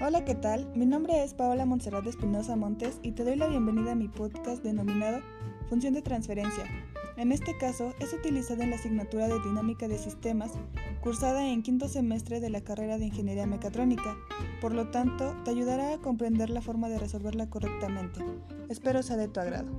Hola, ¿qué tal? Mi nombre es Paola Montserrat Espinosa Montes y te doy la bienvenida a mi podcast denominado Función de Transferencia. En este caso, es utilizada en la asignatura de Dinámica de Sistemas, cursada en quinto semestre de la carrera de Ingeniería Mecatrónica. Por lo tanto, te ayudará a comprender la forma de resolverla correctamente. Espero sea de tu agrado.